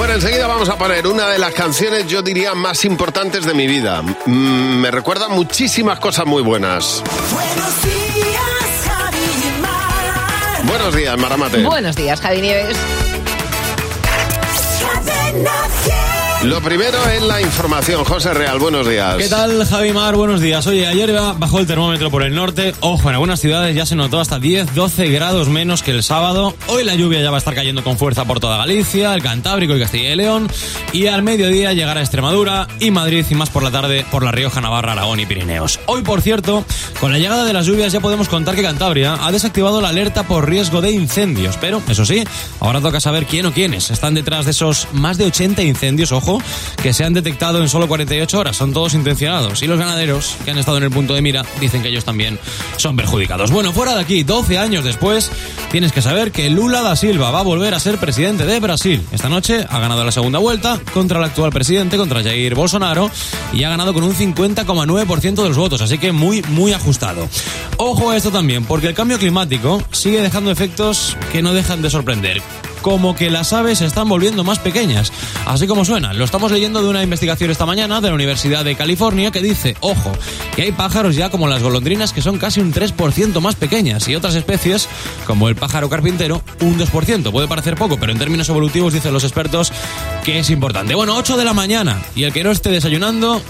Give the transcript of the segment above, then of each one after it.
Bueno, enseguida vamos a poner una de las canciones, yo diría, más importantes de mi vida. Mm, me recuerda muchísimas cosas muy buenas. Buenos días, Javi y Mar. Buenos días, Maramate. Buenos días, Javi Nieves. Cadena 100. Lo primero es la información. José Real, buenos días. ¿Qué tal, Javi Mar? Buenos días. Oye, ayer bajó el termómetro por el norte. Ojo, en algunas ciudades ya se notó hasta 10, 12 grados menos que el sábado. Hoy la lluvia ya va a estar cayendo con fuerza por toda Galicia, el Cantábrico y Castilla y León. Y al mediodía llegará Extremadura y Madrid y más por la tarde por La Rioja, Navarra, Aragón y Pirineos. Hoy, por cierto, con la llegada de las lluvias ya podemos contar que Cantabria ha desactivado la alerta por riesgo de incendios. Pero, eso sí, ahora toca saber quién o quiénes están detrás de esos más de 80 incendios, ojo, que se han detectado en solo 48 horas. Son todos intencionados. Y los ganaderos que han estado en el punto de mira dicen que ellos también son perjudicados. Bueno, fuera de aquí, 12 años después, tienes que saber que Lula da Silva va a volver a ser presidente de Brasil. Esta noche ha ganado la segunda vuelta contra el actual presidente, contra Jair Bolsonaro, y ha ganado con un 50,9% de los votos. Así que muy, muy ajustado. Ojo a esto también, porque el cambio climático sigue dejando efectos que no dejan de sorprender como que las aves se están volviendo más pequeñas. Así como suena. Lo estamos leyendo de una investigación esta mañana de la Universidad de California que dice, ojo, que hay pájaros ya como las golondrinas que son casi un 3% más pequeñas y otras especies, como el pájaro carpintero, un 2%. Puede parecer poco, pero en términos evolutivos dicen los expertos que es importante. Bueno, 8 de la mañana y el que no esté desayunando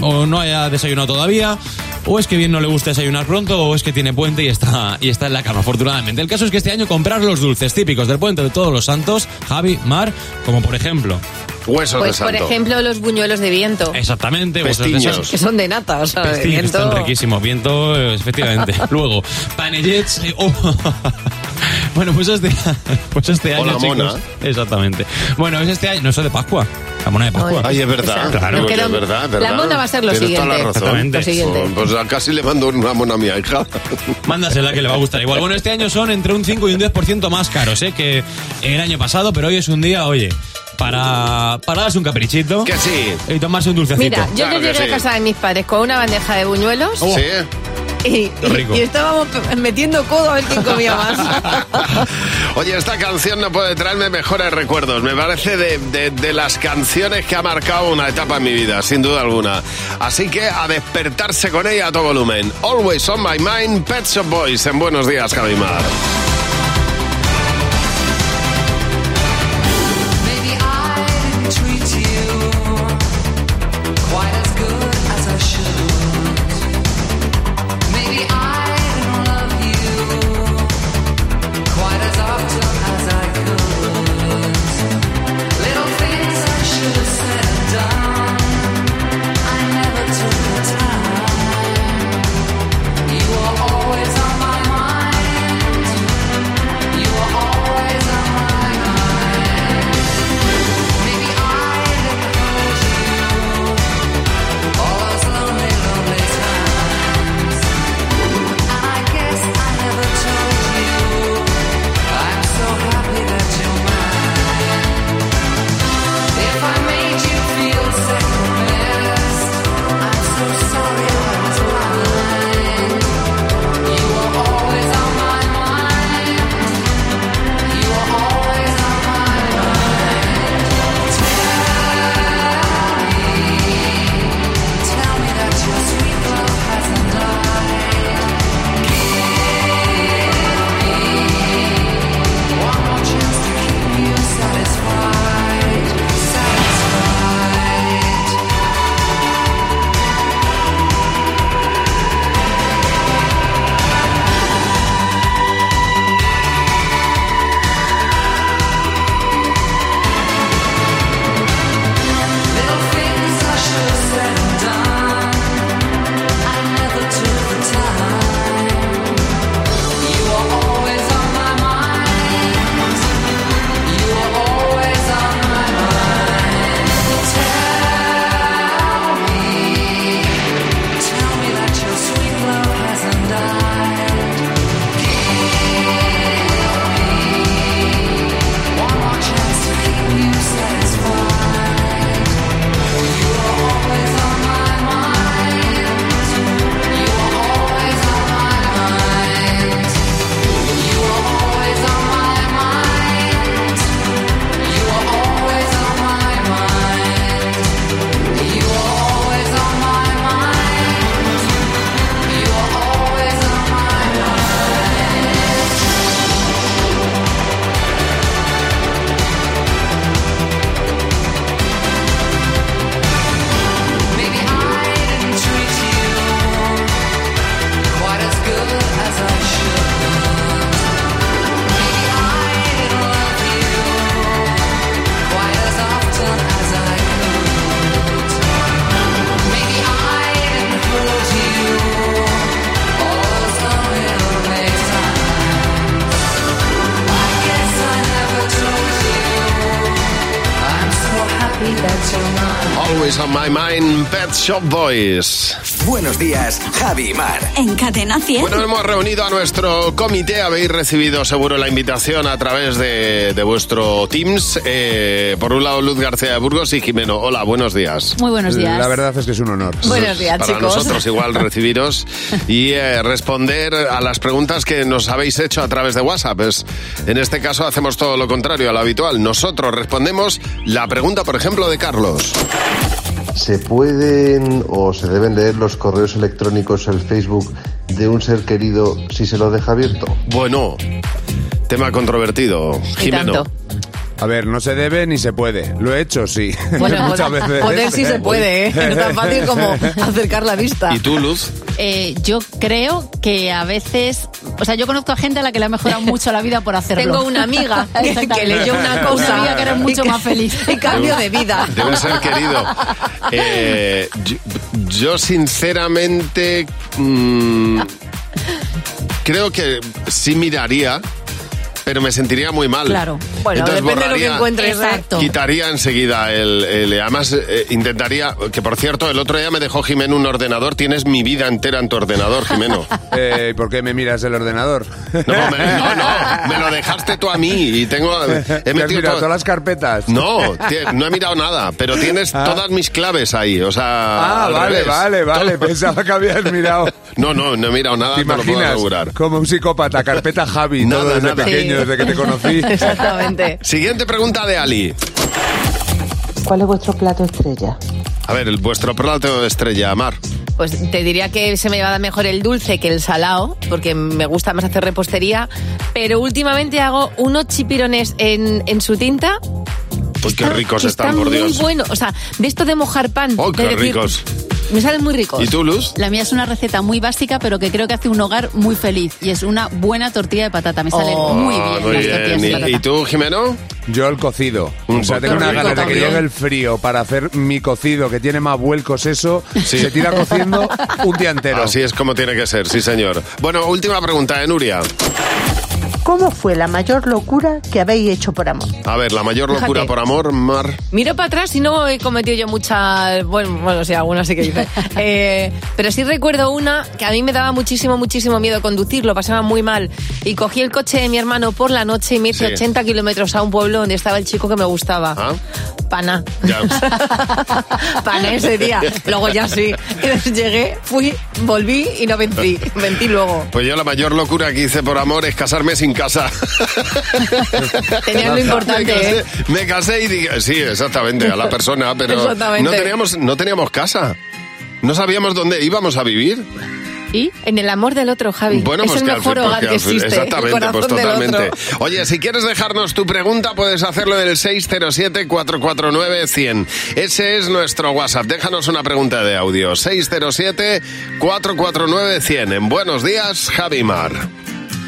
o no haya desayunado todavía, o es que bien no le gusta desayunar pronto, o es que tiene puente y está, y está en la cama, afortunadamente. El caso es que este año comprar los dulces típicos del puente de todos los santos, Javi, Mar, como por ejemplo. Huesos Pues, de por santo. ejemplo, los buñuelos de viento. Exactamente, huesos de Pestiños. Que son de nata, o sea, de Pestiños, viento. están riquísimos. Viento, eh, efectivamente. Luego, panellets. eh, oh. Bueno, pues este, pues este año. la chicos, mona. exactamente. Bueno, es este año. No, eso de Pascua. La mona de Pascua. Ay, es verdad. Claro. Es la- verdad, es la verdad. mona va a ser lo Tienes toda la siguiente. razón. Exactamente. Lo siguiente. Pues a casi le mando una mona a mi hija. Mándasela que le va a gustar igual. Bueno, este año son entre un 5 y un 10% más caros ¿eh? que el año pasado, pero hoy es un día, oye, para, para darse un caprichito Que sí. y tomarse un dulcecito. Mira, yo Claro que que llegué sí. a casa de mis padres con una bandeja de buñuelos Oh. Sí. Y, qué rico. y estábamos metiendo codo a ver quién comía más. Oye, esta canción no puede traerme mejores recuerdos. Me parece de, de- de las canciones que ha marcado una etapa en mi vida, sin duda alguna. Así que a despertarse con ella a todo volumen. Always on my mind, Pet Shop Boys. En Buenos Días, Javimar. Maybe Always on my mind, Pet Shop Boys. Buenos días, Javi y Mar. En Cadena 100. Bueno, hemos reunido a nuestro comité. Habéis recibido seguro la invitación a través de, de vuestro Teams. Eh, por un lado, Luz García de Burgos y Jimeno. Hola, buenos días. Muy buenos días. La verdad es que es un honor. Buenos días, Para chicos. nosotros igual recibiros y eh, responder a las preguntas que nos habéis hecho a través de WhatsApp. Es- en este caso hacemos todo lo contrario a lo habitual. Nosotros respondemos la pregunta, por ejemplo, de Carlos. ¿Se pueden o se deben leer los correos electrónicos, el Facebook de un ser querido si se lo deja abierto? Bueno, tema controvertido. Y Jimeno. tanto. A ver, no se debe ni se puede. Lo he hecho, sí. Bueno, Muchas poder, veces. poder sí se puede, ¿eh? No es tan fácil como acercar la vista. ¿Y tú, Luz? Eh, yo creo que a veces, o sea, yo conozco a gente a la que le ha mejorado mucho la vida por hacerlo. Tengo una amiga que, leyó una cosa Una amiga que era mucho que- más feliz. y cambio de vida. De un ser querido. Eh, yo, yo, sinceramente mm, creo que sí miraría, pero me sentiría muy mal. Claro. Bueno, Entonces depende de lo que. ¿eh? Exacto. Quitaría enseguida el, el- además eh, intentaría que por cierto el otro día me dejó Jimeno un ordenador tienes mi vida entera en tu ordenador Jimeno Eh, ¿Por qué me miras el ordenador? no me, no, no, me lo dejaste tú a mí y tengo he ¿Te has metido todo- todas las carpetas? no no he mirado nada pero tienes todas mis claves ahí o sea Ah, al vale, revés. vale, vale. Todo- Pensaba que habías mirado. no no no he mirado nada ¿Te te, lo puedo imaginas? asegurar Como un psicópata, carpeta Javi, Nada, todo desde nada. pequeño, Sí. Desde que te conocí. Exactamente. siguiente pregunta de Ali ¿Cuál es vuestro plato estrella? a ver el, vuestro plato de estrella Mar Pues te diría que se me va a dar mejor el dulce que el salado, porque me gusta más hacer repostería. Pero últimamente hago unos chipirones en, en su tinta. Uy, qué ricos están, por muy Dios. buenos. O sea, de esto de mojar pan. Oh, de qué ricos. Me salen muy ricos. ¿y tú Luz? La mía es una receta muy básica, pero que creo que hace un hogar muy feliz. Y es una buena tortilla de patata. Me salen Oh, muy bien muy las bien. tortillas de ¿Y- patata. ¿Y, tú Jimeno? Yo el cocido. Un o sea, tengo una ganas de que llegue el frío para hacer mi cocido, que tiene más vuelcos eso. Se tira cociendo un día entero. Así es como tiene que ser, sí señor. Bueno, última pregunta, ¿eh, Nuria? ¿Cómo fue la mayor locura que habéis hecho por amor? A ver, la mayor locura Fíjate. por amor, Mar. Miro para atrás y no he cometido yo muchas. Bueno, bueno, sí, algunas sí que hice. Eh, pero sí recuerdo una que a mí me daba muchísimo, muchísimo miedo conducir, lo pasaba muy mal. Y cogí el coche de mi hermano por la noche y me hice Sí. 80 kilómetros a un pueblo donde estaba el chico que me gustaba. ¿Ah? Pana. Ya. Pana ese día. Luego ya sí. Llegué, fui, volví y no vencí. Vencí luego. Pues yo la mayor locura que hice por amor es casarme sin casa. Tenías lo importante, me casé, ¿eh? me casé y dije, sí, exactamente, a la persona, pero no teníamos, no teníamos casa. No sabíamos dónde íbamos a vivir. ¿Y? En el amor del otro, Javi. Bueno, es pues el que mejor hogar que existe. Exactamente, pues totalmente. Oye, si quieres dejarnos tu pregunta, puedes hacerlo en el 607-449-100. Ese es nuestro WhatsApp. Déjanos una pregunta de audio. 607-449-100. En Buenos Días, Javi Mar.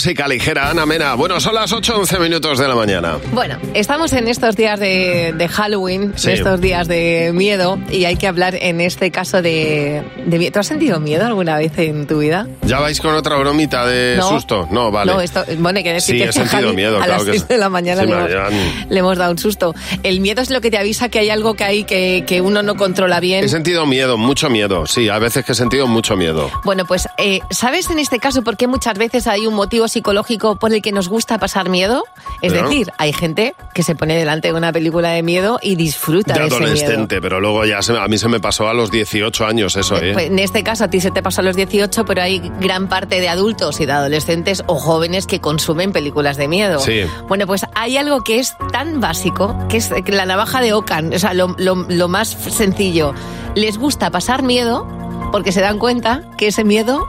música ligera, Ana Mena. Bueno, son las 8, 11 minutos de la mañana. Bueno, estamos en estos días de, de Halloween, Sí. estos días de miedo, y hay que hablar en este caso de. ¿Tú has sentido miedo alguna vez en tu vida? ¿Ya vais con otra bromita de No. susto? No, vale. No, esto, bueno, hay que decir Sí, que he sentido Javi miedo, a claro las que 6 sí. de la mañana Sí, le, hemos, le hemos dado un susto. El miedo es lo que te avisa que hay algo que hay que, que uno no controla bien. He sentido miedo, mucho miedo. Sí, a veces que he sentido mucho miedo. Bueno, pues, eh, ¿sabes en este caso por qué muchas veces hay un motivo psicológico por el que nos gusta pasar miedo? Es decir, hay gente que se pone delante de una película de miedo y disfruta De de, ese miedo. adolescente, pero luego ya se- a mí se me pasó a los 18 años eso, ¿eh? Pues en este caso a ti se te pasó a los 18, pero hay gran parte de adultos y de adolescentes o jóvenes que consumen películas de miedo. Sí. Bueno, pues hay algo que es tan básico, que es la navaja de Ocan, o sea, lo, lo- lo más sencillo. Les gusta pasar miedo porque se dan cuenta que ese miedo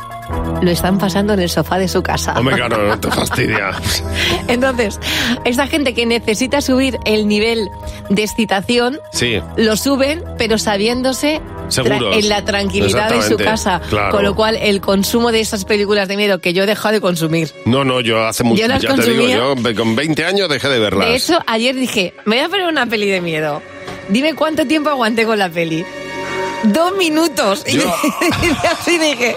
lo están pasando en el sofá de su casa. Hombre, claro, no te fastidia. Entonces, esa gente que necesita subir el nivel de excitación, Sí. lo suben, pero sabiéndose Seguros. en la tranquilidad de su casa. claro. Con lo cual, el consumo de esas películas de miedo que yo he dejado de consumir. No, no, yo hace mucho, ¿Ya las ya te digo, yo con 20 años dejé de verlas. De hecho, ayer dije, me voy a poner una peli de miedo. Dime cuánto tiempo aguanté con la peli. Dos minutos. Y, así dije.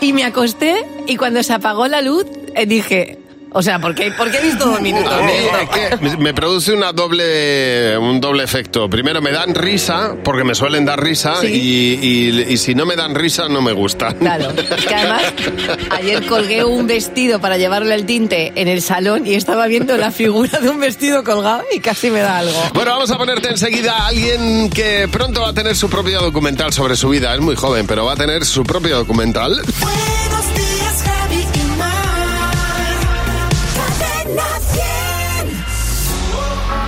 Y me acosté y cuando se apagó la luz, eh, dije, o sea, ¿por qué, por qué he visto dos minutos? A mí de esto? es que me- produce una doble, un doble efecto. Primero me dan risa, porque me suelen dar risa, Sí. y, y- y si no me dan risa, no me gustan. Claro, es que además ayer colgué un vestido para llevarle el tinte en el salón y estaba viendo la figura de un vestido colgado y casi me da algo. Bueno, vamos a ponerte enseguida a alguien que pronto va a tener su propio documental sobre su vida. Es muy joven, pero va a tener su propio documental. Buenos días,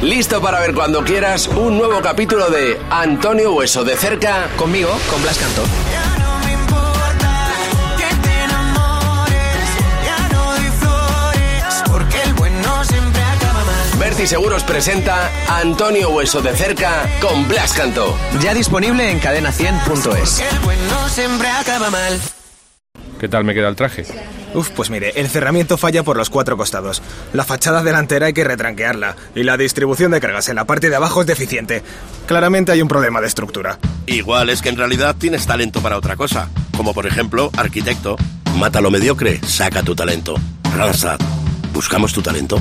Listo para ver cuando quieras un nuevo capítulo de Antonio Hueso de cerca conmigo, con Blas Canto. Ya no me importa que te enamores. Ya no doy flores. Porque el bueno siempre acaba mal. Berti Seguros presenta Antonio Hueso de cerca con Blas Canto. Ya disponible en cadena100.es. Que el bueno siempre acaba mal. ¿Qué tal me queda el traje? Uf, pues mire, el cerramiento falla por los cuatro costados. La fachada delantera hay que retranquearla. Y la distribución de cargas en la parte de abajo es deficiente. Claramente hay un problema de estructura. Igual es que en realidad tienes talento para otra cosa, como por ejemplo arquitecto. Mata lo mediocre, saca tu talento. Randstad, buscamos tu talento.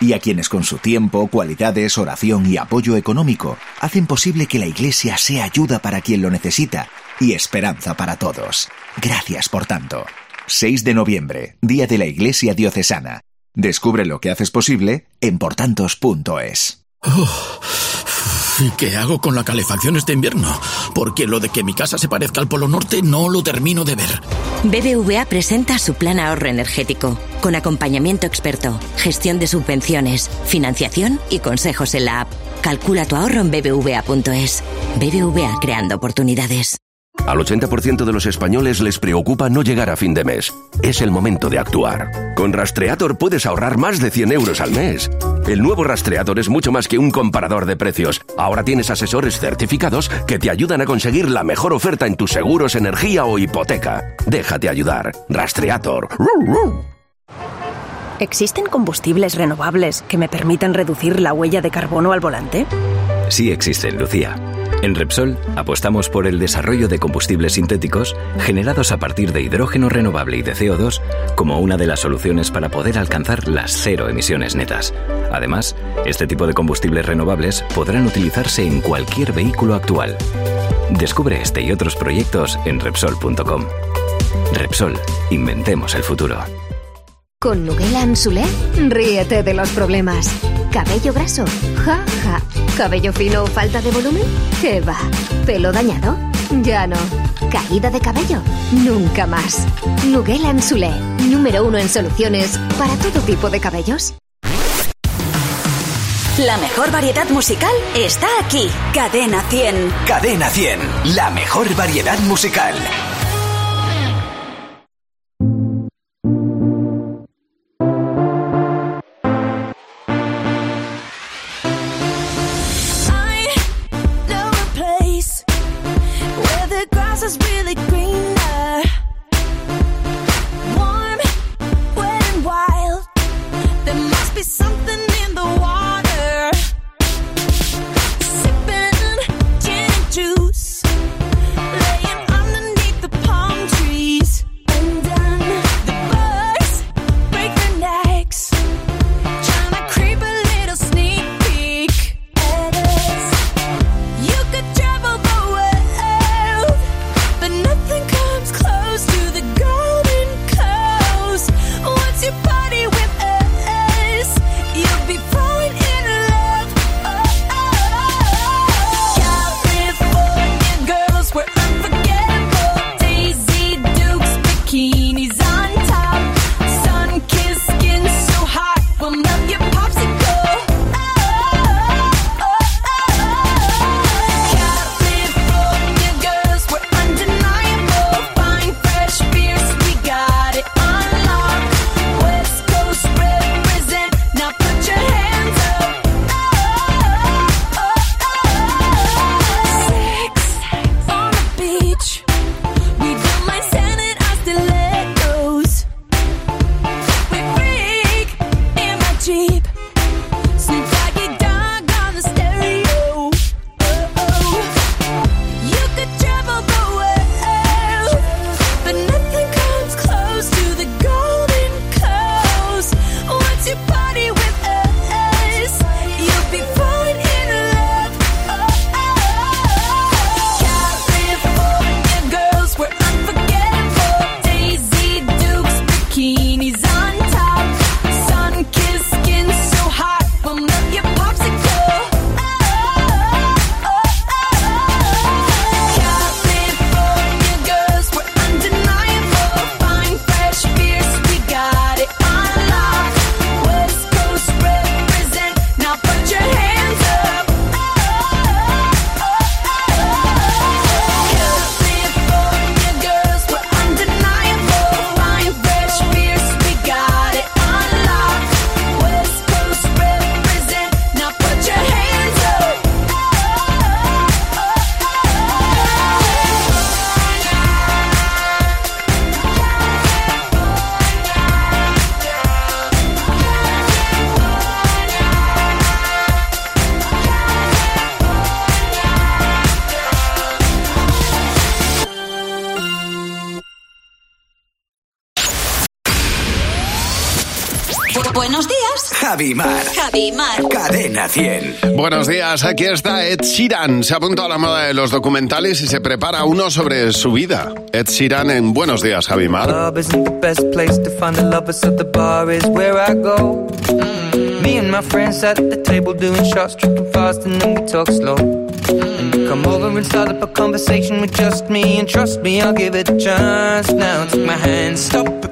y a quienes con su tiempo, cualidades, oración y apoyo económico hacen posible que la Iglesia sea ayuda para quien lo necesita y esperanza para todos. Gracias por tanto. 6 de noviembre, Día de la Iglesia Diocesana. Descubre lo que haces posible en portantos.es. ¿Y qué hago con la calefacción este invierno? Porque lo de que mi casa se parezca al Polo Norte no lo termino de ver. BBVA presenta su plan ahorro energético, con acompañamiento experto, gestión de subvenciones, financiación y consejos en la app. Calcula tu ahorro en bbva.es. BBVA creando oportunidades. Al 80% de los españoles les preocupa no llegar a fin de mes. Es el momento de actuar. Con Rastreator puedes ahorrar más de 100 euros al mes. El nuevo Rastreator es mucho más que un comparador de precios. Ahora tienes asesores certificados que te ayudan a conseguir la mejor oferta en tus seguros, energía o hipoteca. Déjate ayudar. Rastreator. ¿Existen combustibles renovables que me permitan reducir la huella de carbono al volante? Sí existen, Lucía. En Repsol apostamos por el desarrollo de combustibles sintéticos generados a partir de hidrógeno renovable y de CO2 como una de las soluciones para poder alcanzar las cero emisiones netas. Además, este tipo de combustibles renovables podrán utilizarse en cualquier vehículo actual. Descubre este y otros proyectos en Repsol.com. Repsol, inventemos el futuro. Con Nuguela Anzulé, ríete de los problemas. ¿Cabello graso? Ja, ja. ¿Cabello fino o falta de volumen? ¿Qué va? ¿Pelo dañado? Ya no. ¿Caída de cabello? Nunca más. Nuguela Anzulé, número uno en soluciones para todo tipo de cabellos. La mejor variedad musical está aquí. Cadena 100. Cadena 100, la mejor variedad musical. Javi Mar. Javi Mar. Cadena 100. Buenos días, aquí está Ed Sheeran. Se apunta a la moda de los documentales y se prepara uno sobre su vida. Ed Sheeran en Buenos días, Javimar. Club isn't the best place to find the lovers, so the bar is where I go. Me and my friends at the table doing shots, tripping fast, and then we talk slow. And you come over and start up a conversation with just me, and trust me, I'll give it a chance. Now take my hand, stop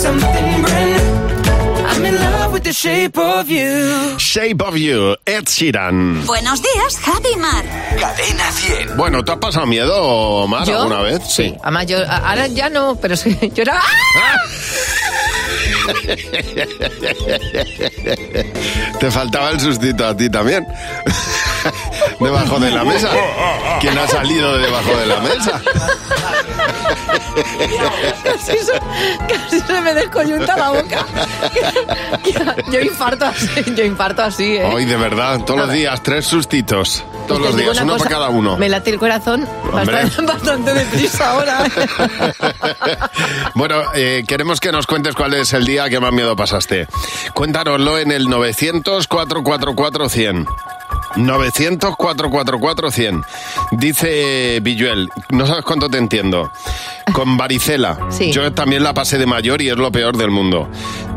Something brand new. I'm in love with the shape of you. Shape of You, Ed Sheeran. Buenos días, Javi Mar. Cadena 100. Bueno, ¿tú has pasado miedo, Mar, ¿Yo? alguna vez? Sí. Además, yo a- ahora ya no, pero sí, yo era... ¡Ah! Te faltaba el sustito a ti también. Debajo de la mesa. ¿Quién ha salido de debajo de la mesa? Casi, se, casi se me descoyunta la boca. Yo infarto así, yo infarto así, ¿eh? Hoy, de verdad, todos los días, tres sustitos. Todos los días, uno cosa, para cada uno. Me late el corazón bastante, bastante deprisa ahora. Bueno, eh, queremos que nos cuentes cuál es el día que más miedo pasaste. Cuéntanoslo en el 900-444-100. 900-444-100. Dice Villuel, no sabes cuánto te entiendo. Con varicela. Sí. Yo también la pasé de mayor y es lo peor del mundo.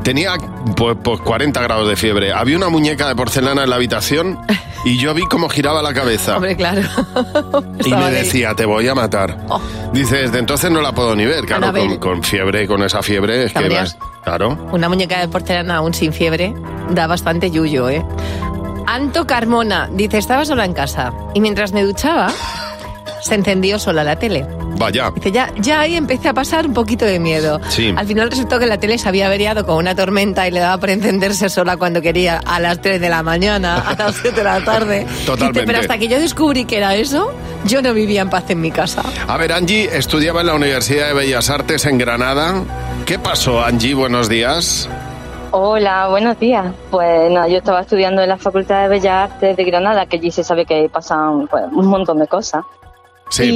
Tenía pues, pues 40 grados de fiebre. Había una muñeca de porcelana en la habitación y yo vi cómo giraba la cabeza. Hombre, claro. Y me decía, te voy a matar. Oh. Dice, desde entonces no la puedo ni ver. Claro, con, con fiebre, con esa fiebre, es que vas- Claro. Una muñeca de porcelana aún sin fiebre da bastante yuyo, ¿eh? Anto Carmona dice, estaba sola en casa y mientras me duchaba se encendió sola la tele. Vaya. Dice, ya, ya ahí empecé a pasar un poquito de miedo. Sí. Al final resultó que la tele se había averiado con una tormenta y le daba por encenderse sola cuando quería, a las 3 de la mañana, a las 7 de la tarde. Totalmente. Dice, pero hasta que yo descubrí que era eso, yo no vivía en paz en mi casa. A ver, Angie estudiaba en la Universidad de Bellas Artes en Granada. ¿Qué pasó, Angie? Buenos días. Hola, buenos días. Pues nada, yo estaba estudiando en la Facultad de Bellas Artes de Granada, que allí se sabe que pasan pues, un montón de cosas. Sí.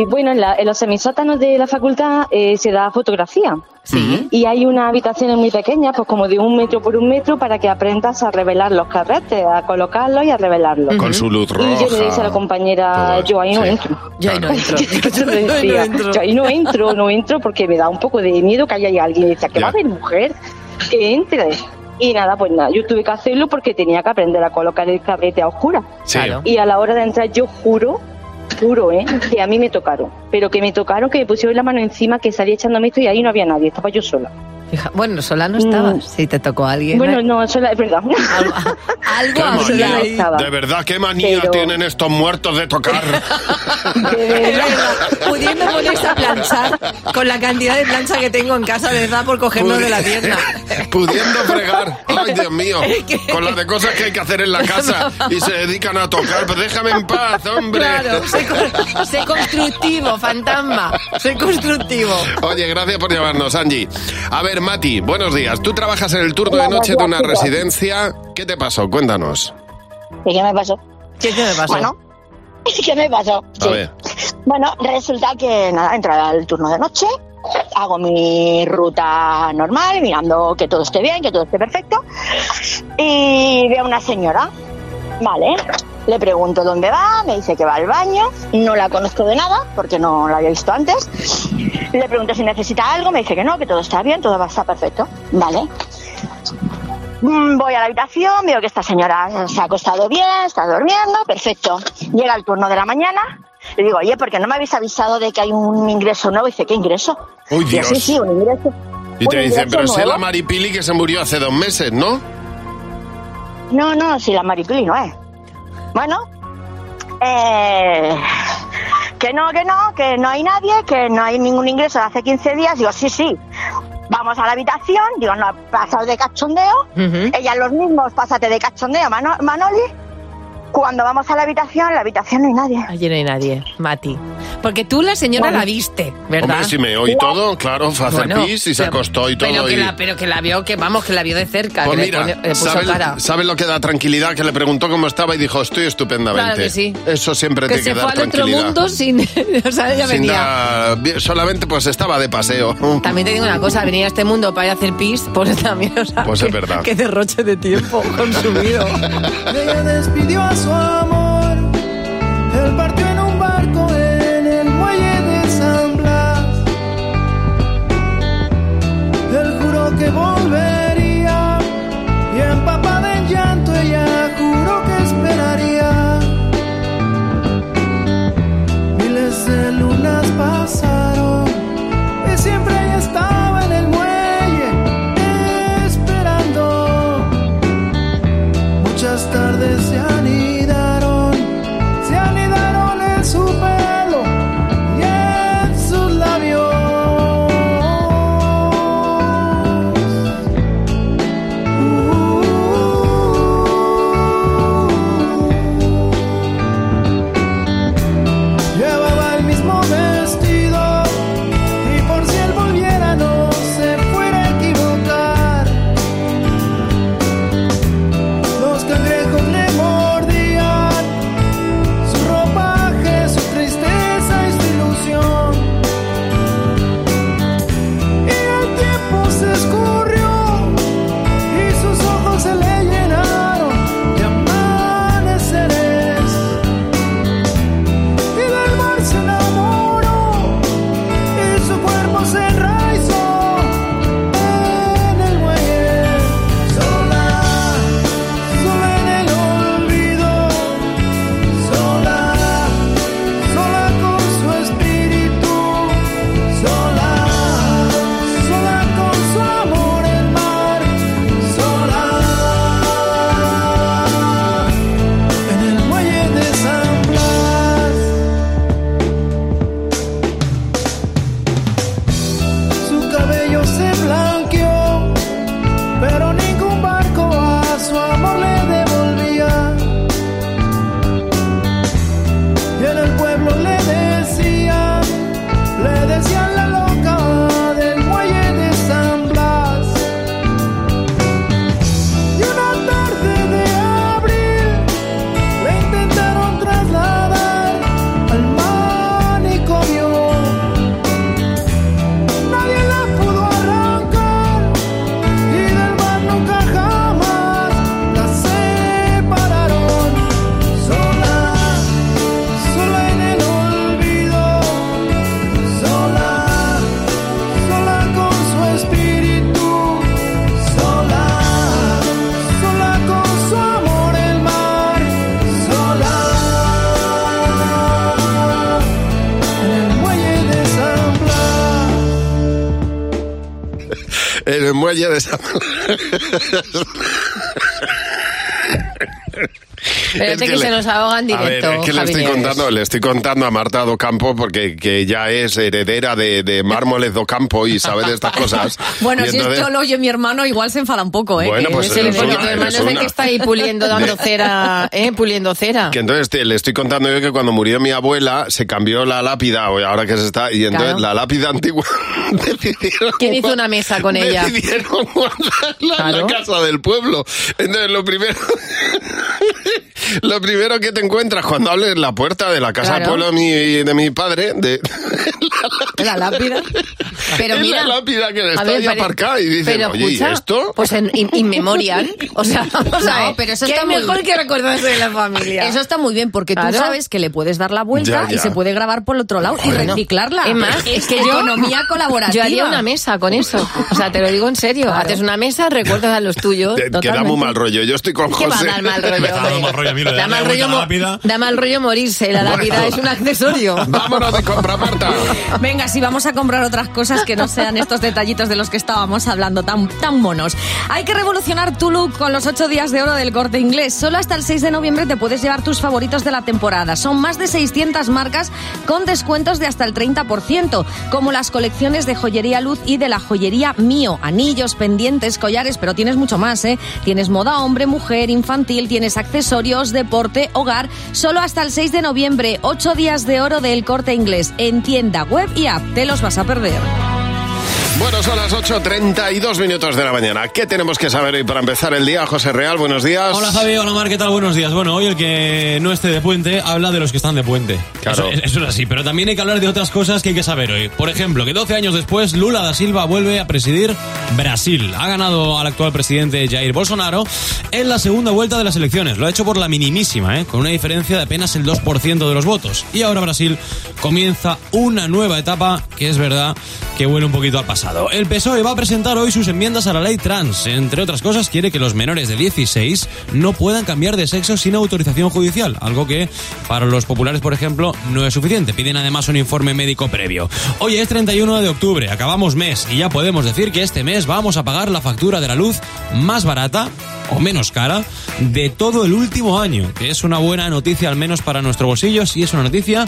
Y bueno, en, la- en los semisótanos de la facultad eh, se da fotografía. Sí. Y hay unas habitaciones muy pequeñas, pues como de un metro por un metro, para que aprendas a revelar los carretes, a colocarlos y a revelarlos. Con su luz Y yo le dije a la roja. compañera, todo yo ahí no sí. entro. Yo ahí no entro. Yo ahí no decía, entro. yo ahí no entro, no entro porque me da un poco de miedo que haya alguien. Y decía, que va a haber mujer que entre. Y nada, pues nada, yo tuve que hacerlo porque tenía que aprender a colocar el cabrete a oscura. Sí. Y a la hora de entrar, yo juro, juro, ¿eh? Que a mí me tocaron. Pero que me tocaron, que me pusieron la mano encima, que salí echándome esto y ahí no había nadie, estaba yo sola. Fija- bueno, sola no estabas. Mm. Si te tocó a alguien. Bueno, no, sola, es verdad. Algo Qué había manía. ahí. De verdad, qué manía Pero- tienen estos muertos de tocar. Pudiendo ponerse a planchar con la cantidad de plancha que tengo en casa, de verdad, por cogernos de la pierna. Pudiendo fregar. Ay, Dios mío. Con las de cosas que hay que hacer en la casa y se dedican a tocar. Pues déjame en paz, hombre. Claro, sé, con- sé constructivo, fantasma. Sé constructivo. Oye, gracias por llamarnos, Angie. A ver, Mati, buenos días. Tú trabajas en el turno de noche de una chicos. residencia. ¿Qué te pasó? Cuéntanos. ¿Y qué me pasó? ¿Qué, me pasó? Bueno, ¿qué me pasó? A Sí. ver. Bueno, resulta que nada, entro al turno de noche, hago mi ruta normal, mirando que todo esté bien, que todo esté perfecto, y veo a una señora, ¿vale? Le pregunto dónde va, me dice que va al baño, no la conozco de nada, porque no la había visto antes. Le pregunto si necesita algo, me dice que no, que todo está bien, todo va a estar perfecto, ¿vale? Mm, Voy a la habitación, veo que esta señora se ha acostado bien, está durmiendo, perfecto. Llega el turno de la mañana, le digo, oye, ¿por qué no me habéis avisado de que hay un ingreso nuevo? Y dice, ¿qué ingreso? Uy, Dios. sí, sí, un ingreso. Y te dicen, pero si es nuevo". la Maripili que se murió hace dos meses, ¿no? No, no, si la Maripili no es. Bueno, Eh, que no, que no, que no hay nadie, que no hay ningún ingreso de hace 15 días. Digo, sí, sí. Vamos a la habitación, digo, no, pasado de cachondeo. Ella los mismos, pásate de cachondeo, Mano- Manoli. Cuando vamos a la habitación, en la habitación no hay nadie. Allí no hay nadie, Mati. Porque tú la señora Bueno. la viste, ¿verdad? Hombre, si me oí todo, claro, fue a hacer Bueno, pis y se pero- acostó y todo. Pero que, y- la, pero que la vio, que vamos, que la vio de cerca. Pues que mira, le, puso ¿sabes cara. sabe lo que da tranquilidad? Que le preguntó cómo estaba y dijo, estoy estupendamente. Claro que sí. Eso siempre Que te se que fue al otro tranquilidad. mundo sin... o sea, ella Sin venía... bien, solamente pues estaba de paseo. También te digo una cosa, venir a este mundo para ir a hacer pis, pues también, o sea, Pues es que- verdad. Qué derroche de tiempo consumido. Ella despidió a su amor. Que volvería y empapada en llanto ella juró que esperaría. Miles de lunas pasaron Muelle de San... Es que, que se le- nos ahogan A ver, directo. es que le estoy, contando, le estoy contando a Marta Docampo porque que ya es heredera de, de Mármoles Docampo y sabe de estas cosas. Bueno, Y si entonces- esto lo oye mi hermano, igual se enfada un poco, ¿eh? Bueno, pues se es pone- una- Tu hermano es el que está ahí puliendo, dando cera, ¿eh? Puliendo cera. Que entonces te- le estoy contando yo que cuando murió mi abuela se cambió la lápida, ahora que se está, y entonces Claro. la lápida antigua decidieron, ¿Quién hizo una mesa con ella? decidieron guardarla en la casa del pueblo. Entonces lo primero, lo primero que te encuentras cuando abres la puerta de la casa Claro. pueblo de mi, de mi padre, de La lápida. Pero es mira, la lápida que está ver, ahí aparcada y dicen, pero oye, ¿y esto? Pues en in, in memoriam. O sea, vamos a No, ver. pero eso ¿qué está muy mejor bien. que recordarse de la familia. Eso está muy bien porque Claro. tú sabes que le puedes dar la vuelta Ya, y se puede grabar por el otro lado y reciclarla. Es más, es que yo, economía colaborativa. Yo haría una mesa con eso. O sea, te lo digo en serio. Claro. Haces una mesa, recuerdas a los tuyos. Te- que da totalmente. muy mal rollo. Yo estoy con ¿Qué va a José. dar mal rollo, Me está dando hombre? mal rollo a mí lo de Da mal, rollo, lápida. da mal rollo morirse. La lápida es un accesorio. Vámonos de compra, Marta. Venga, si vamos a comprar otras cosas que no sean estos detallitos de los que estábamos hablando, tan, tan monos. Hay que revolucionar tu look con los 8 días de oro del corte inglés. Solo hasta el 6 de noviembre te puedes llevar tus favoritos de la temporada. Son más de 600 marcas con descuentos de hasta el 30%, como las colecciones de joyería luz y de la joyería mío. Anillos, pendientes, collares, pero tienes mucho más, ¿eh? Tienes moda hombre, mujer, infantil, tienes accesorios, deporte, hogar. Solo hasta el 6 de noviembre, 8 días de oro del corte inglés. En tienda, web y app. Te los vas a perder. Bueno, son las 8.32 minutos de la mañana. ¿Qué tenemos que saber hoy para empezar el día? José Real, buenos días. Hola Javi, hola Mar, ¿qué tal? Buenos días. Bueno, hoy el que no esté de puente habla de los que están de puente. Claro. Eso, eso es así, pero también hay que hablar de otras cosas que hay que saber hoy. Por ejemplo, que 12 años después Lula da Silva vuelve a presidir Brasil. Ha ganado al actual presidente Jair Bolsonaro en la segunda vuelta de las elecciones. Lo ha hecho por la minimísima, ¿eh? con una diferencia de apenas el 2% de los votos. Y ahora Brasil comienza una nueva etapa que es verdad que huele un poquito al pasado. El PSOE va a presentar hoy sus enmiendas a la ley trans. Entre otras cosas, quiere que los menores de 16 no puedan cambiar de sexo sin autorización judicial, algo que para los populares, por ejemplo, no es suficiente. Piden además un informe médico previo. Hoy es 31 de octubre, acabamos mes y ya podemos decir que este mes vamos a pagar la factura de la luz más barata o menos cara de todo el último año, que es una buena noticia al menos para nuestro bolsillo, y es una noticia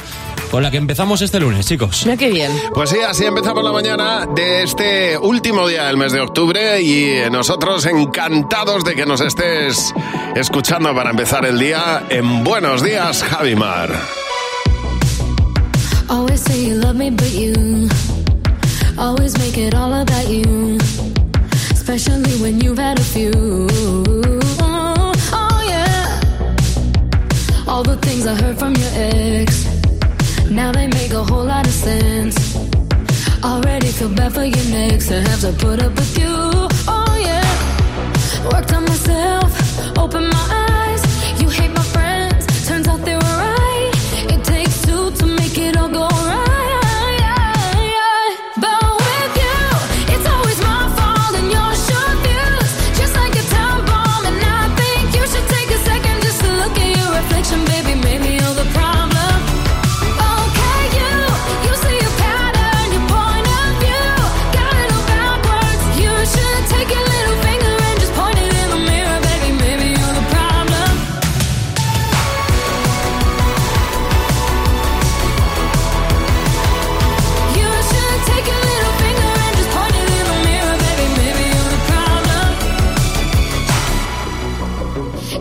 con la que empezamos este lunes, chicos. Mira qué bien. Pues sí, así empezamos la mañana de este último día del mes de octubre y nosotros encantados de que nos estés escuchando para empezar el día en Buenos Días, Javimar. Always say you love me, but you always make it all about you. Especially when you've had a few. Oh, oh, yeah. All the things I heard from your ex. Now they make a whole lot of sense. Already feel bad for your next to have to put up with you. Oh, yeah. Worked on myself, open my eyes.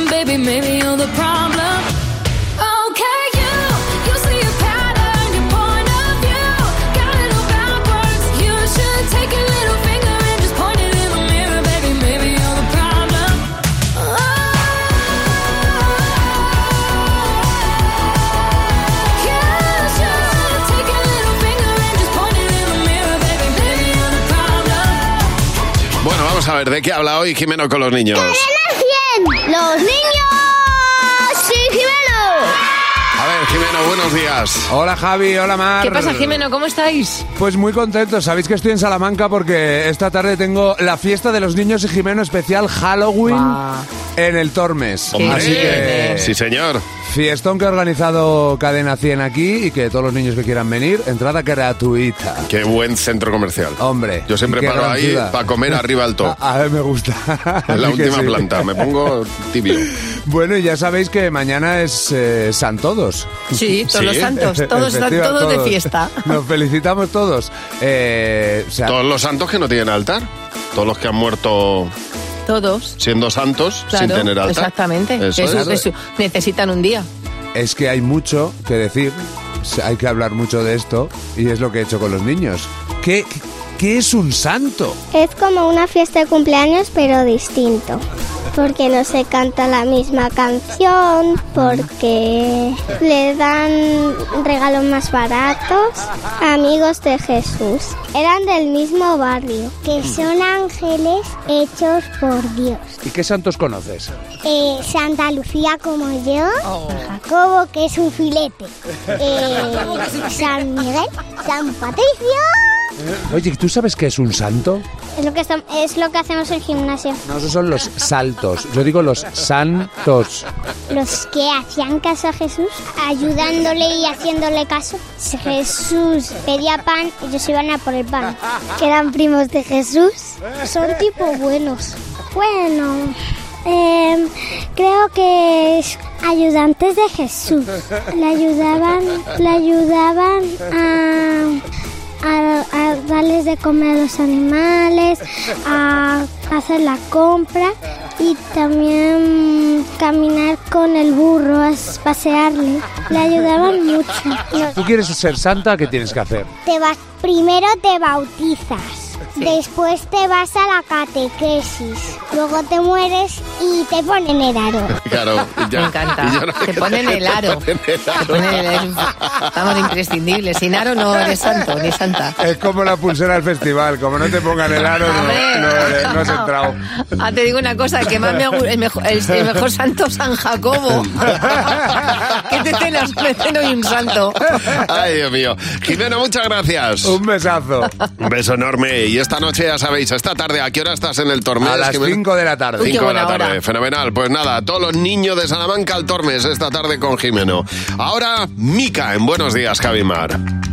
baby. Maybe you're the problem. Okay, you, you see a pattern, your point of view. Got it all backwards. You should take your little finger and just point it in the mirror, baby. Maybe you're the problem. You should take your little finger and just point it in the mirror, baby. Maybe you're the problem. Bueno, vamos a ver, ¿de qué habla hoy Jimeno con los niños? Jimeno! Buenos días. Hola Javi, hola Mar. ¿Qué pasa, Jimeno? ¿Cómo estáis? Pues muy contento, sabéis que estoy en Salamanca porque esta tarde tengo la fiesta de los niños y Jimeno especial Halloween en el Tormes. Así que sí señor. Fiestón que ha organizado Cadena 100 aquí y que todos los niños que quieran venir, entrada gratuita. Qué buen centro comercial. Hombre, Yo siempre paro ahí para comer arriba al top. A, a ver, me gusta. En la última sí. planta. Me pongo tibio. Bueno, y ya sabéis que mañana es eh, San Todos. Sí, todos los santos, todos están todos de fiesta. Nos felicitamos todos. Eh, o sea, Todos los santos que no tienen altar. Todos los que han muerto Todos. siendo santos Claro, sin tener altar. exactamente. Eso Eso- es. eso- necesitan un día. es que hay mucho que decir, hay que hablar mucho de esto y es lo que he hecho con los niños. ¿Qué, qué es un santo? Es como una fiesta de cumpleaños, pero distinto. Porque no se canta la misma canción, porque le dan regalos más baratos. Amigos de Jesús. Eran del mismo barrio. Que son ángeles hechos por Dios. ¿Y qué santos conoces? Eh, Santa Lucía como yo. Jacobo, que es un filete. Eh, San Miguel. San Patricio. Oye, ¿tú sabes qué es un santo? Es lo que, es lo que hacemos en el gimnasio. No, esos son los saltos. Yo digo los santos. Los que hacían caso a Jesús, ayudándole y haciéndole caso. Si Jesús pedía pan, ellos iban a por el pan. Que eran primos de Jesús. Son tipo buenos. Bueno, em, creo que es ayudantes de Jesús. Le ayudaban, le ayudaban a, a, a darles de comer a los animales, a hacer la compra y también caminar con el burro, a pasearle. Le ayudaban mucho. ¿Tú quieres ser santa? ¿Qué tienes que hacer? Te vas, primero te bautizas, después te vas a la catequesis, luego te mueres y te ponen el aro. Claro, ya- Me encanta. y ya no- Te ponen el aro. Te ponen el Te aro. ponen el- Estamos imprescindibles. Sin aro no eres santo ni santa. Es como la pulsera del festival. Como no te pongan el aro, no, no eres- no has entrado. Ah, te digo una cosa, que más me el mejor, el, el mejor santo San Jacobo. que te cenas un meceno y un santo. Ay, Dios mío. Jimeno, muchas gracias. Un besazo. Un beso enorme. Y esta noche, ya sabéis, esta tarde, ¿a qué hora estás en el Tormes? A las Jimeno? 5 de la tarde. 5 de la tarde, fenomenal. Pues nada, todos los niños de Salamanca al Tormes esta tarde con Jimeno. Ahora, Mica en Buenos Días, Javimar.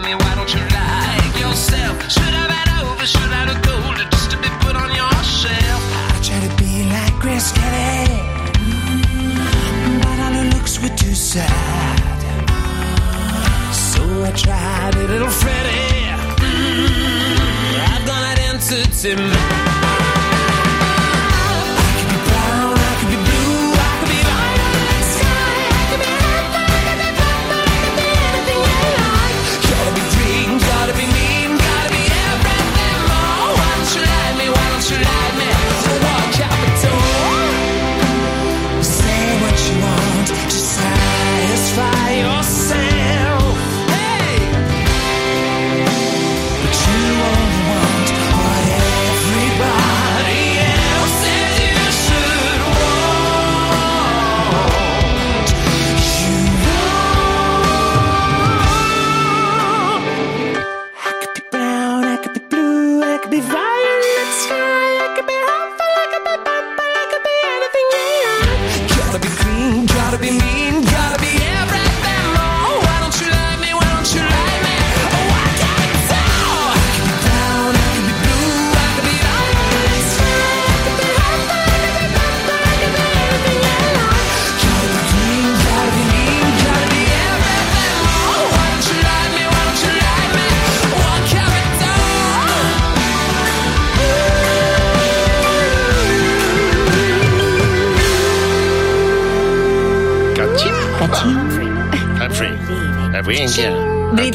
Why don't you like yourself? Should I been over? Should I just to be put on your shelf? I to be like Kelly. But looks were too sad. So I tried a little Freddie. Mm, I've done it entity man. I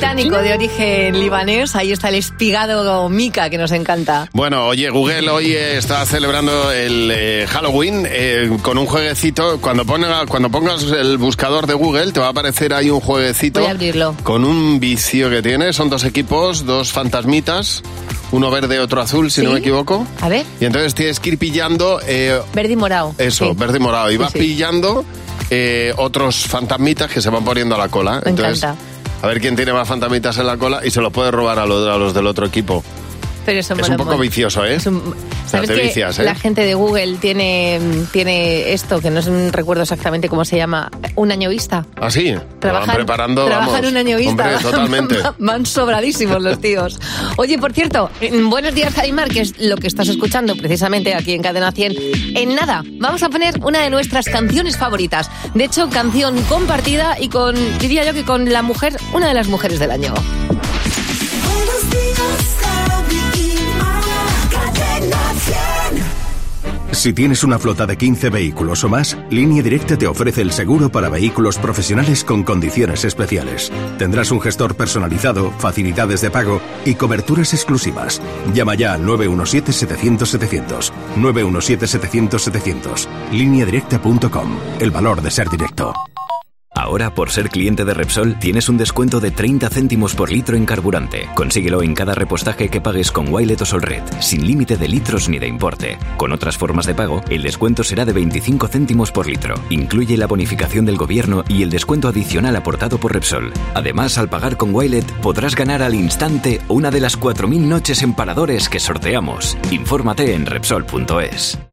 Británico de origen libanés, ahí está el espigado Mika que nos encanta. Bueno, oye, Google hoy eh, está celebrando el eh, Halloween eh, con un jueguecito. Cuando, ponga, cuando pongas el buscador de Google, te va a aparecer ahí un jueguecito. Voy a abrirlo. Con un vicio que tiene. Son dos equipos, dos fantasmitas. Uno verde, otro azul, si ¿Sí? no me equivoco. A ver, Y entonces tienes que ir pillando eh, verde y morado. eso, Sí. verde y morado. Y vas sí. pillando eh, otros fantasmitas que se van poniendo a la cola. Me entonces, encanta. A ver quién tiene más fantasmitas en la cola y se los puede robar a los, a los del otro equipo. Pero eso Es un poco vicioso, ¿eh? Es un- ¿Sabes que vicias, ¿eh? la gente de Google tiene, tiene esto, que no es un recuerdo exactamente cómo se llama, un año vista? Así, lo van Trabajan, preparando, trabajan vamos. un año vista. Hombre, totalmente. Van sobradísimos los tíos. Oye, por cierto, mm, buenos días, Jaimar, que es lo que estás escuchando precisamente aquí en Cadena 100. En nada, vamos a poner una de nuestras canciones favoritas. De hecho, canción compartida y con, diría yo que con la mujer, una de las mujeres del año. Buenos días, Si tienes una flota de 15 vehículos o más, Línea Directa te ofrece el seguro para vehículos profesionales con condiciones especiales. Tendrás un gestor personalizado, facilidades de pago y coberturas exclusivas. Llama ya al 917-700-700. 917-700-700. Lineadirecta.com. El valor de ser directo. Ahora, por ser cliente de Repsol, tienes un descuento de 30 céntimos por litro en carburante. Consíguelo en cada repostaje que pagues con Wilet o Solred, sin límite de litros ni de importe. Con otras formas de pago, el descuento será de 25 céntimos por litro. Incluye la bonificación del gobierno y el descuento adicional aportado por Repsol. Además, al pagar con Wilet, podrás ganar al instante una de las 4.000 noches en paradores que sorteamos. Infórmate en Repsol.es.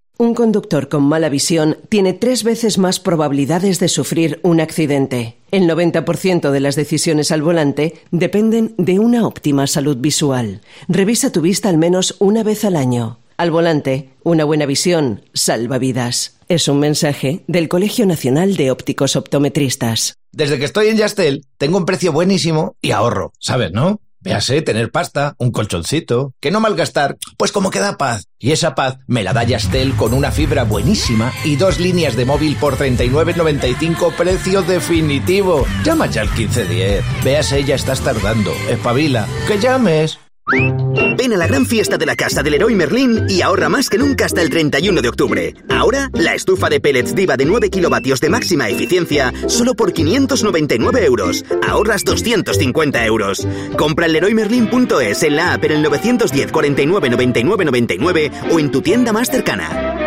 Un conductor con mala visión tiene tres veces más probabilidades de sufrir un accidente. El 90% de las decisiones al volante dependen de una óptima salud visual. Revisa tu vista al menos una vez al año. Al volante, una buena visión salva vidas. Es un mensaje del Colegio Nacional de Ópticos Optometristas. Desde que estoy en Yastel, tengo un precio buenísimo y ahorro, ¿sabes, no? Véase, tener pasta, un colchoncito, que no malgastar, pues como que da paz. Y esa paz me la da Yastel con una fibra buenísima y dos líneas de móvil por 39.95 precio definitivo. Llama ya al 1510. Véase, ya estás tardando. Espabila. Que llames. Ven a la gran fiesta de la casa del Leroy Merlin y ahorra más que nunca hasta el 31 de octubre. Ahora, la estufa de pellets Diva de 9 kilovatios de máxima eficiencia solo por 599 euros. Ahorras 250 euros. Compra en leroymerlin.es en la app en el 910 49 99 99 o en tu tienda más cercana.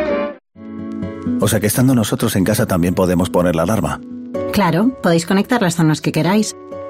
O sea que estando nosotros en casa también podemos poner la alarma. Claro, podéis conectar las zonas que queráis.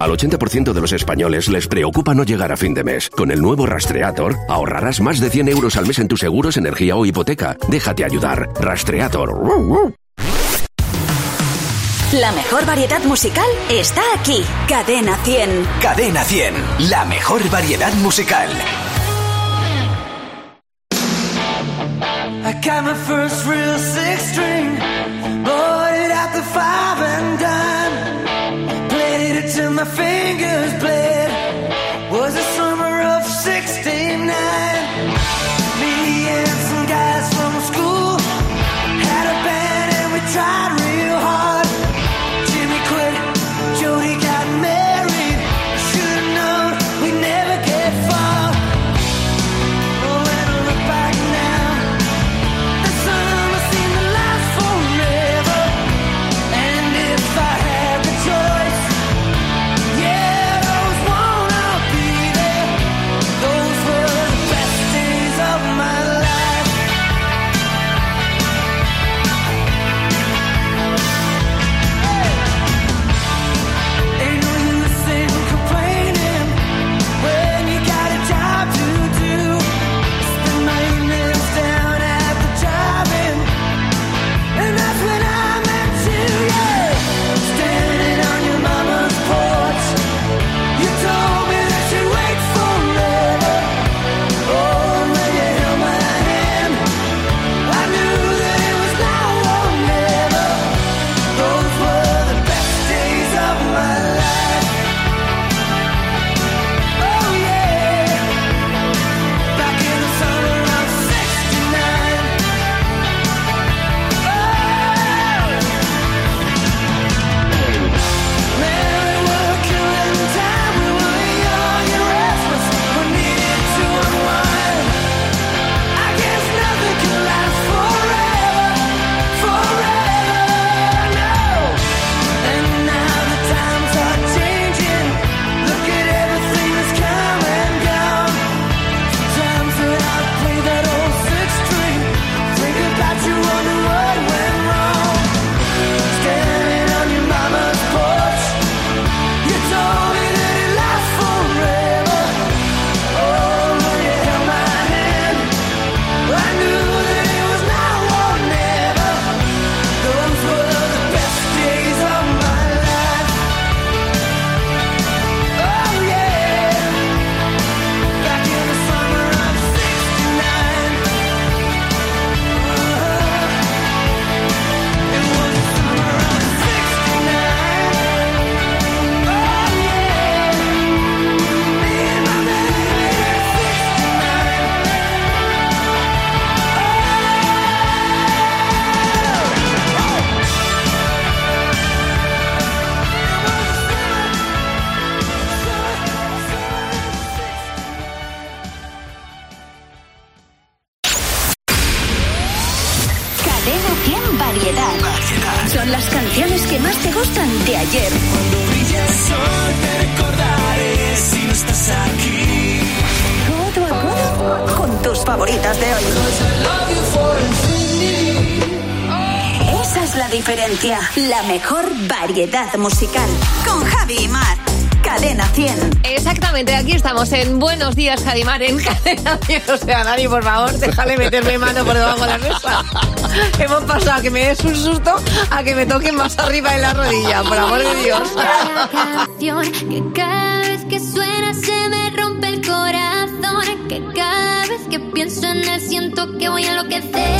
Al 80% de los españoles les preocupa no llegar a fin de mes. Con el nuevo Rastreator ahorrarás más de 100 euros al mes en tus seguros, energía o hipoteca. Déjate ayudar. Rastreator. La mejor variedad musical está aquí. Cadena 100. Cadena 100, la mejor variedad musical. I got my first musical. Con Javi y Mar. Cadena 100. Exactamente, aquí estamos en Buenos Días, Jadimar, en Cadena 100. O sea, Dani, por favor, déjale meterme mano por debajo de la mesa. Hemos pasado a que me des un susto a que me toquen más arriba en la rodilla, por amor de Dios. canción que cada vez que suena se me rompe el corazón. Que cada vez que pienso en él siento que voy a enloquecer.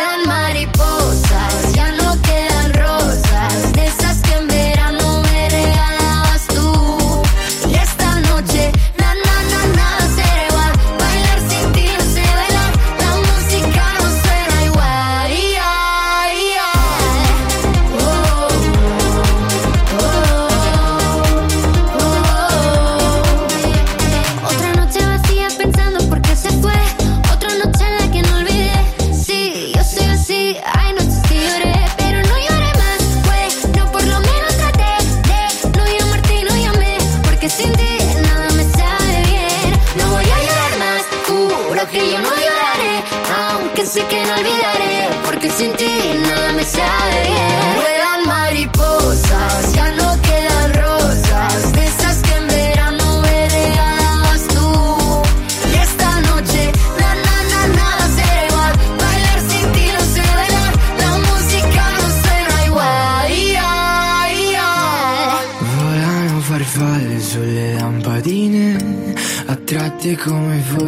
mariposas,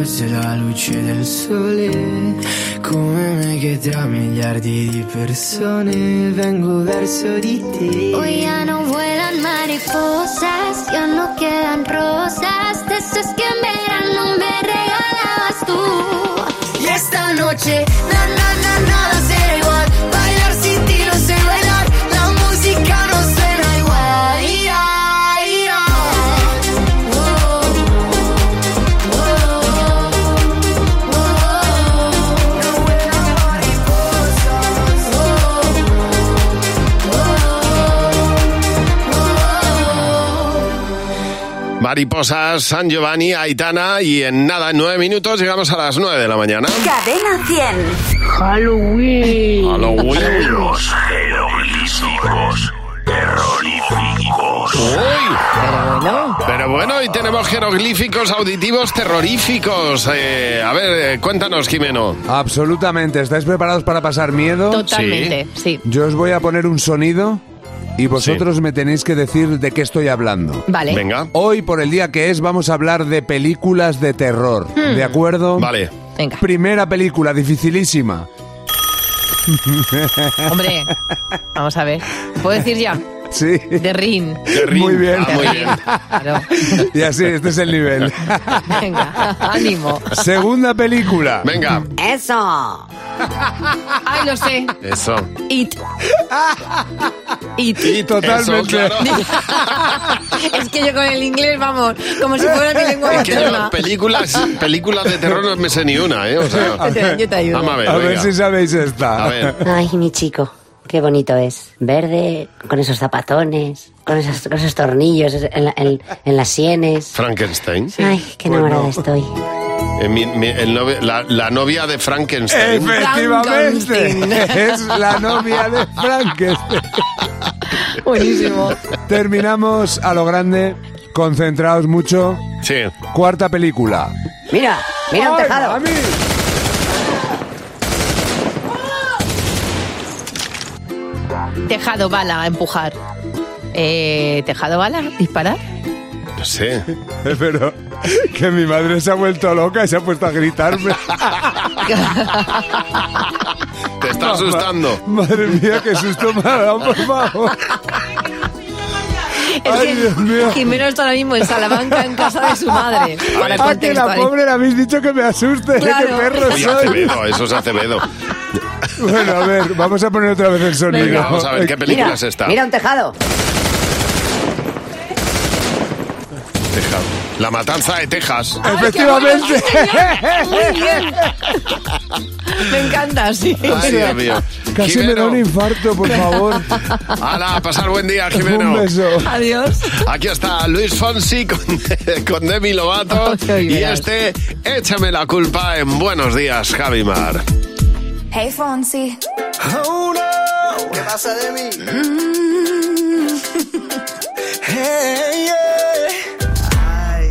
fosse la luce del sole. Come me che tra miliardi di persone vengo verso di te. Hoy ya no vuelan mariposas, ya no quedan rosas, Mariposas, San Giovanni, Aitana y en nada, en nueve minutos llegamos a las nueve de la mañana. Cadena 100. Halloween. Halloween. Los jeroglíficos terroríficos. Uy. Pero bueno, hoy tenemos jeroglíficos auditivos terroríficos. Eh, a ver, eh, cuéntanos, Jimeno. Absolutamente. ¿Estáis preparados para pasar miedo? Totalmente, sí. Yo os voy a poner un sonido y vosotros me tenéis que decir de qué estoy hablando. Vale. Venga. Hoy, por el día que es, vamos a hablar de películas de terror. Hmm. ¿De acuerdo? Vale. Venga. Primera película, dificilísima. Hombre, vamos a ver. ¿Puedo decir ya? Sí. De Rin. Muy bien. Ah, muy bien. Claro. Y así, este es el nivel. Venga, ánimo. Segunda película. Venga. Eso. Ay, lo sé. Eso. It. It. Y totalmente. Eso, claro. es que yo con el inglés, vamos, como si fuera mi lengua Es que yo películas, películas de terror no me sé ni una, ¿eh? O sea, Yo te- yo te ayudo. Vamos a ver, A ver si sabéis esta. A ver. Ay, mi chico, qué bonito es. Verde, con esos zapatones, con esos, con esos tornillos en, la- en- en las sienes. Frankenstein. Ay, qué Pues enamorada estoy. Eh, mi- mi- el novio- la, la novia de Frankenstein. Efectivamente. es la novia de Frankenstein. Buenísimo. Terminamos a lo grande. Concentraos mucho. Sí. Cuarta película. Mira, mira Ay, tejado. mami. Tejado bala, empujar. Eh, Tejado bala, disparar. No sé. Pero que mi madre se ha vuelto loca y se ha puesto a gritarme. Te está asustando. Madre mía, qué susto me ha dado, por favor. Es que Jimeno está ahora mismo en Salamanca, en casa de su madre. Para ah, que la pobre le habéis dicho que me asuste. Claro. ¿eh? ¡Qué perro soy! Acevedo, eso es Acevedo. Bueno, a ver, vamos a poner otra vez el sonido. Venga, vamos a ver qué película mira, es esta. Mira un tejado. Tejado. La matanza de Texas. Ay, Efectivamente. Bien. Me encanta, sí. Ay, Dios mío. Casi Jimeno. me da un infarto, por favor. Hala, pasar buen día, Jimeno. Un beso. Adiós. Aquí está Luis Fonsi con, con Demi Lovato. Oh, y este, échame la culpa en Buenos Días, Javimar. Hey Fonsi. Oh no. ¿Qué pasa de mí? Mm.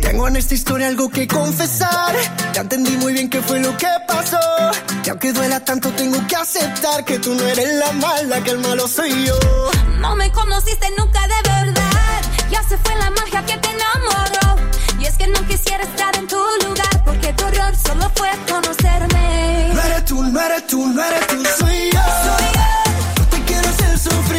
Tengo en esta historia algo que confesar. Ya entendí muy bien qué fue lo que pasó. Y aunque duela tanto, tengo que aceptar que tú no eres la mala, que el malo soy yo. No me conociste nunca de verdad. Ya se fue la magia que te enamoró que no quisiera estar en tu lugar, porque tu error solo fue conocerme. No eres tú, no eres tú, no eres tú, soy yo. Soy yo. Te quiero hacer sufrir.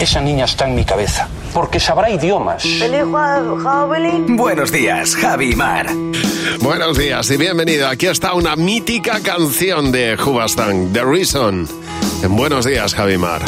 Esa niña está en mi cabeza, porque sabrá idiomas. Buenos días, Javi Mar. Buenos días y bienvenido. Aquí está una mítica canción de Hubastang, The Reason. En Buenos días, Javi Mar.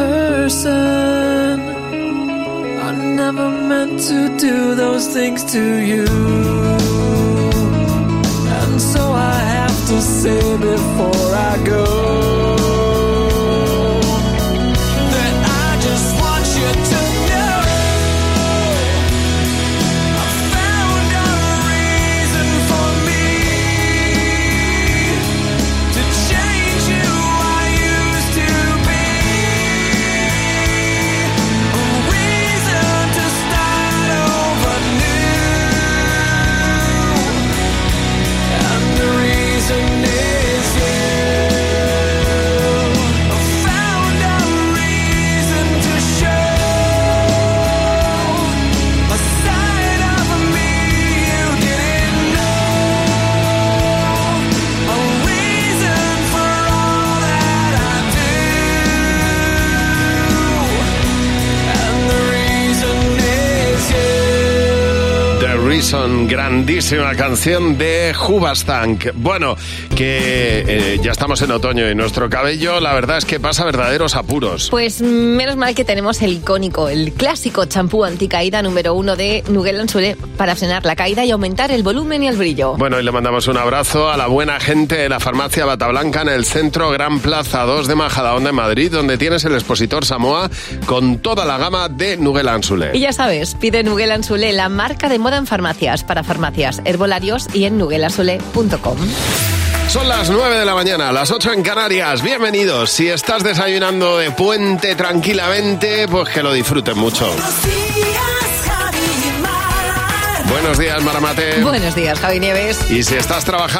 person. I never meant to do those things to you. And so I have to say before I go. that I just want you to grandísima canción de Hubastank. Bueno, que eh, ya estamos en otoño y nuestro cabello, la verdad es que pasa verdaderos apuros. Pues menos mal que tenemos el icónico, el clásico champú anticaída número uno de Nugel Ansure para frenar la caída y aumentar el volumen y el brillo. Bueno, y le mandamos un abrazo a la buena gente de la farmacia Bata Blanca en el centro Gran Plaza 2 de Majadahonda, en Madrid, donde tienes el expositor Samoa con toda la gama de Nugel Ansule. Y ya sabes, pide Nugel Ansule, la marca de moda en farmacias, para farmacias, herbolarios y en nugelasule.com. Son las 9 de la mañana, las 8 en Canarias. Bienvenidos. Si estás desayunando de puente tranquilamente, pues que lo disfruten mucho. Buenos días, Maramate. Buenos días, Javi Nieves. Y si estás trabajando